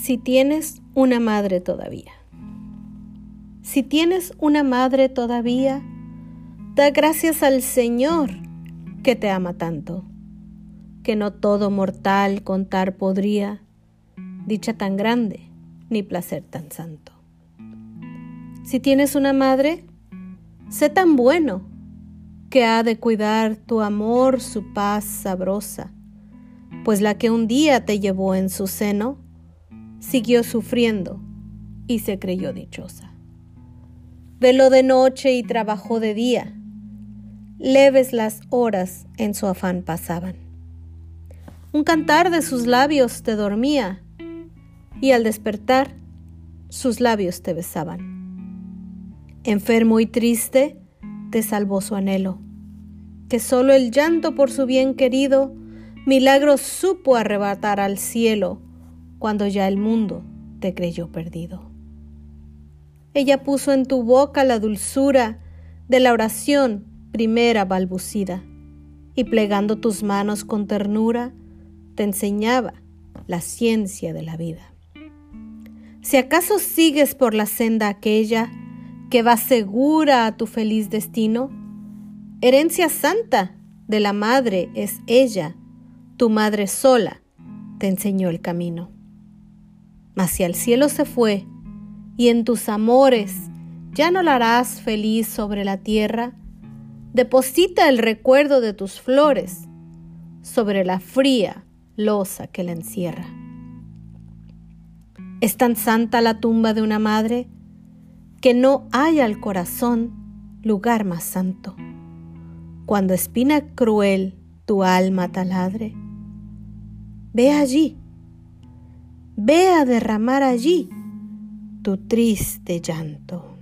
Si tienes una madre todavía. Si tienes una madre todavía, da gracias al Señor que te ama tanto, que no todo mortal contar podría dicha tan grande ni placer tan santo. Si tienes una madre, sé tan bueno que ha de cuidar tu amor, su paz sabrosa, pues la que un día te llevó en su seno, siguió sufriendo y se creyó dichosa. Veló de noche y trabajó de día. Leves las horas en su afán pasaban. Un cantar de sus labios te dormía y al despertar sus labios te besaban. Enfermo y triste te salvó su anhelo, que solo el llanto por su bien querido milagro supo arrebatar al cielo cuando ya el mundo te creyó perdido. Ella puso en tu boca la dulzura de la oración primera balbucida, y plegando tus manos con ternura, te enseñaba la ciencia de la vida. Si acaso sigues por la senda aquella que va segura a tu feliz destino, herencia santa de la madre es ella, tu madre sola te enseñó el camino. Mas si al cielo se fue y en tus amores ya no la harás feliz sobre la tierra, deposita el recuerdo de tus flores sobre la fría losa que la encierra. Es tan santa la tumba de una madre que no hay al corazón lugar más santo. Cuando espina cruel tu alma taladre, ve allí Ve a derramar allí tu triste llanto.